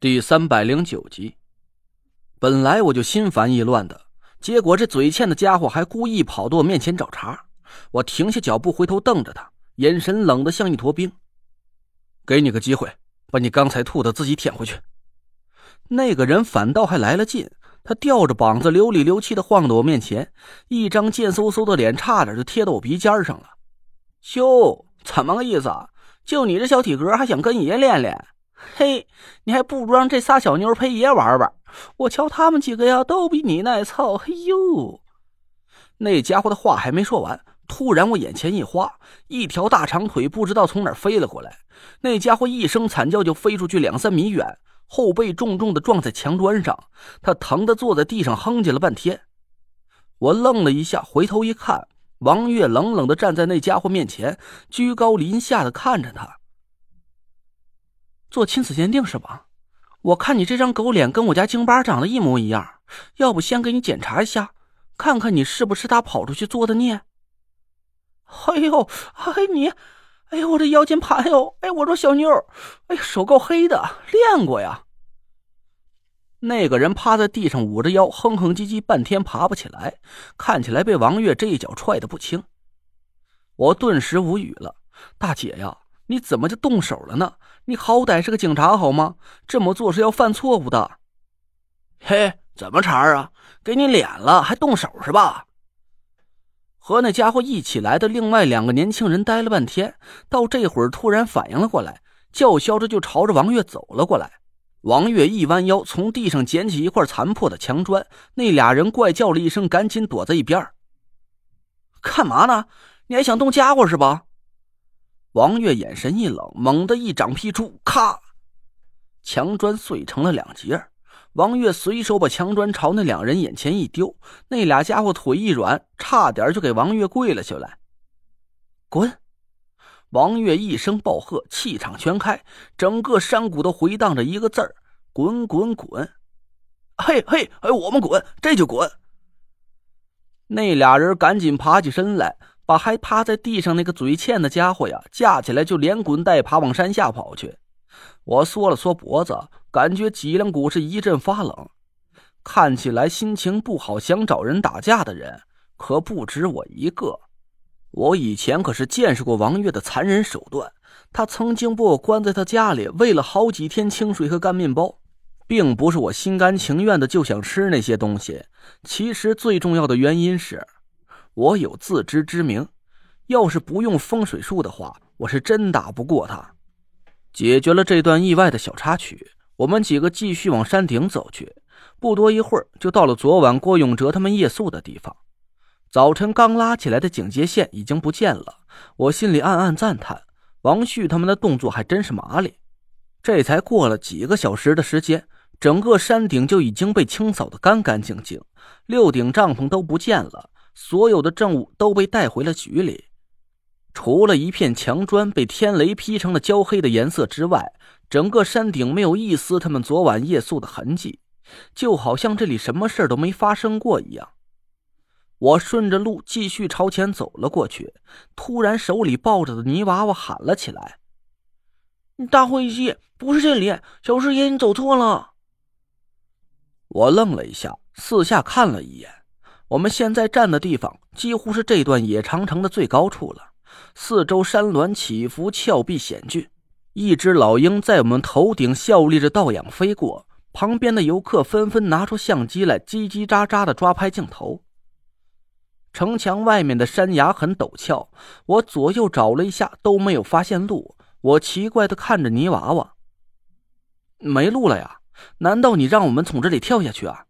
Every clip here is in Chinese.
第三百零九集，本来我就心烦意乱的，结果这嘴欠的家伙还故意跑到我面前找茬。我停下脚步，回头瞪着他，眼神冷得像一坨冰。给你个机会，把你刚才吐的自己舔回去。那个人反倒还来了劲，他吊着膀子，流里流气的晃到我面前，一张贱嗖嗖的脸差点就贴到我鼻尖上了。哟，怎么个意思？就你这小体格，还想跟爷练练？嘿，你还不如让这仨小妞陪爷玩玩。我瞧他们几个呀，都比你耐操。嘿呦，那家伙的话还没说完，突然我眼前一花，一条大长腿不知道从哪飞了过来。那家伙一声惨叫，就飞出去两三米远，后背重重的撞在墙砖上，他疼的坐在地上哼唧了半天。我愣了一下，回头一看，王月冷冷的站在那家伙面前，居高临下的看着他。做亲子鉴定是吧？我看你这张狗脸跟我家京巴长得一模一样，要不先给你检查一下，看看你是不是他跑出去做的孽？哎呦，哎你，哎呦我这腰间盘哟，哎我说小妞，哎手够黑的，练过呀。那个人趴在地上捂着腰，哼哼唧唧，半天爬不起来，看起来被王月这一脚踹得不轻。我顿时无语了，大姐呀。你怎么就动手了呢？你好歹是个警察好吗？这么做是要犯错误的。嘿，怎么茬啊？给你脸了还动手是吧？和那家伙一起来的另外两个年轻人呆了半天，到这会儿突然反应了过来，叫嚣着就朝着王月走了过来。王月一弯腰，从地上捡起一块残破的墙砖。那俩人怪叫了一声，赶紧躲在一边。干嘛呢？你还想动家伙是吧？王月眼神一冷，猛地一掌劈出，咔！墙砖碎成了两截。王月随手把墙砖朝那两人眼前一丢，那俩家伙腿一软，差点就给王月跪了下来。滚！王月一声暴喝，气场全开，整个山谷都回荡着一个字儿：滚滚滚！嘿嘿，哎，我们滚，这就滚！那俩人赶紧爬起身来。把还趴在地上那个嘴欠的家伙呀架起来，就连滚带爬往山下跑去。我缩了缩脖子，感觉脊梁骨是一阵发冷。看起来心情不好，想找人打架的人可不止我一个。我以前可是见识过王月的残忍手段。他曾经把我关在他家里，喂了好几天清水和干面包，并不是我心甘情愿的就想吃那些东西。其实最重要的原因是。我有自知之明，要是不用风水术的话，我是真打不过他。解决了这段意外的小插曲，我们几个继续往山顶走去。不多一会儿，就到了昨晚郭永哲他们夜宿的地方。早晨刚拉起来的警戒线已经不见了，我心里暗暗赞叹：王旭他们的动作还真是麻利。这才过了几个小时的时间，整个山顶就已经被清扫的干干净净，六顶帐篷都不见了。所有的证物都被带回了局里，除了一片墙砖被天雷劈成了焦黑的颜色之外，整个山顶没有一丝他们昨晚夜宿的痕迹，就好像这里什么事都没发生过一样。我顺着路继续朝前走了过去，突然手里抱着的泥娃娃喊了起来：“大灰鸡，不是这里，小师爷，你走错了。”我愣了一下，四下看了一眼。我们现在站的地方几乎是这段野长城的最高处了，四周山峦起伏，峭壁险峻。一只老鹰在我们头顶效力着倒仰飞过，旁边的游客纷纷拿出相机来，叽叽喳喳的抓拍镜头。城墙外面的山崖很陡峭，我左右找了一下都没有发现路。我奇怪的看着泥娃娃，没路了呀？难道你让我们从这里跳下去啊？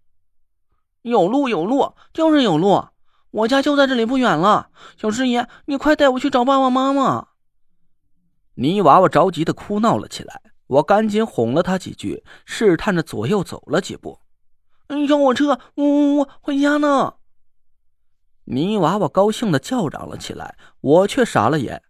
有路有路，就是有路。我家就在这里不远了。小师爷，你快带我去找爸爸妈妈。泥娃娃着急的哭闹了起来，我赶紧哄了他几句，试探着左右走了几步。小火车，呜呜呜，回家呢！泥娃娃高兴的叫嚷了起来，我却傻了眼。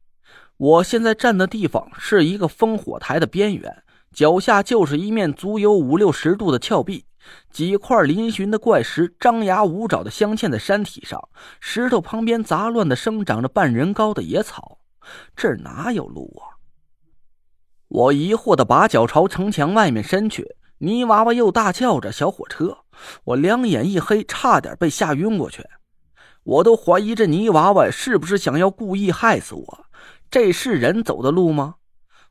我现在站的地方是一个烽火台的边缘，脚下就是一面足有五六十度的峭壁。几块嶙峋的怪石张牙舞爪的镶嵌在山体上，石头旁边杂乱的生长着半人高的野草，这哪有路啊？我疑惑的把脚朝城墙外面伸去，泥娃娃又大叫着“小火车”，我两眼一黑，差点被吓晕过去。我都怀疑这泥娃娃是不是想要故意害死我？这是人走的路吗？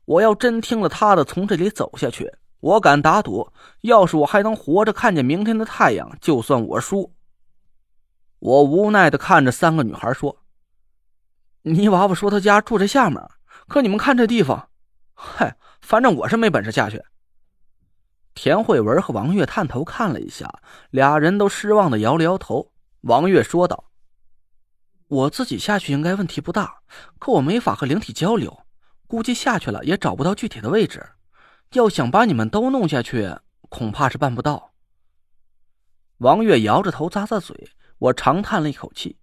我要真听了他的，从这里走下去，我敢打赌，要是我还能活着看见明天的太阳，就算我输。我无奈的看着三个女孩说：“泥娃娃说他家住在下面，可你们看这地方，嗨，反正我是没本事下去。”田慧文和王月探头看了一下，俩人都失望的摇了摇头。王月说道：“我自己下去应该问题不大，可我没法和灵体交流，估计下去了也找不到具体的位置。要想把你们都弄下去，恐怕是办不到。”王月摇着头咂咂嘴，我长叹了一口气：“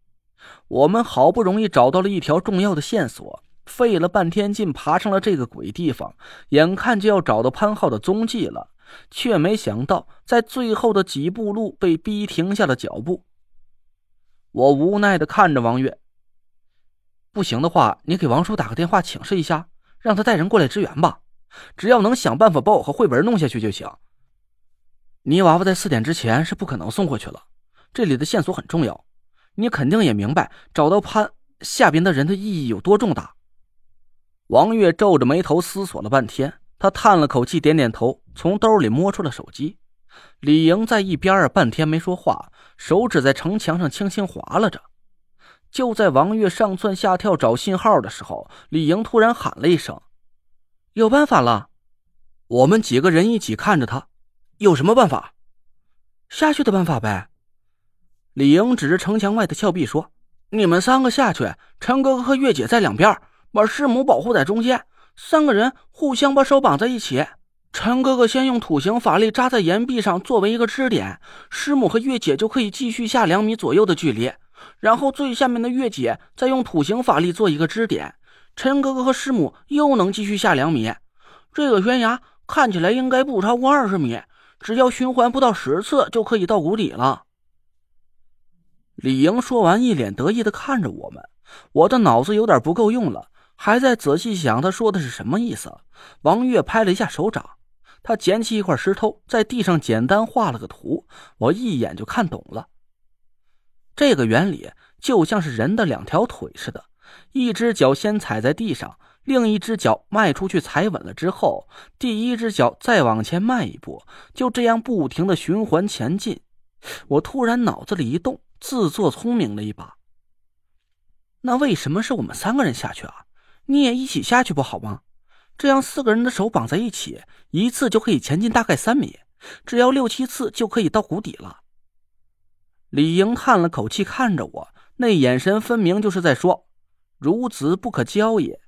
我们好不容易找到了一条重要的线索，费了半天劲爬上了这个鬼地方，眼看就要找到潘浩的踪迹了。”却没想到，在最后的几步路被逼停下了脚步。我无奈的看着王月，不行的话，你给王叔打个电话请示一下，让他带人过来支援吧。只要能想办法把我和慧文弄下去就行。泥娃娃在四点之前是不可能送过去了，这里的线索很重要，你肯定也明白找到潘下边的人的意义有多重大。王月皱着眉头思索了半天。他叹了口气，点点头，从兜里摸出了手机。李莹在一边儿半天没说话，手指在城墙上轻轻划拉着。就在王月上蹿下跳找信号的时候，李莹突然喊了一声：“有办法了！”我们几个人一起看着他，有什么办法？下去的办法呗。李莹指着城墙外的峭壁说：“你们三个下去，陈哥哥和月姐在两边，把师母保护在中间。”三个人互相把手绑在一起，陈哥哥先用土形法力扎在岩壁上作为一个支点，师母和月姐就可以继续下两米左右的距离，然后最下面的月姐再用土形法力做一个支点，陈哥哥和师母又能继续下两米。这个悬崖看起来应该不超过二十米，只要循环不到十次就可以到谷底了。李莹说完，一脸得意的看着我们，我的脑子有点不够用了。还在仔细想他说的是什么意思。王月拍了一下手掌，他捡起一块石头，在地上简单画了个图，我一眼就看懂了。这个原理就像是人的两条腿似的，一只脚先踩在地上，另一只脚迈出去踩稳了之后，第一只脚再往前迈一步，就这样不停的循环前进。我突然脑子里一动，自作聪明了一把。那为什么是我们三个人下去啊？你也一起下去不好吗？这样四个人的手绑在一起，一次就可以前进大概三米，只要六七次就可以到谷底了。李莹叹了口气，看着我，那眼神分明就是在说：“孺子不可教也。”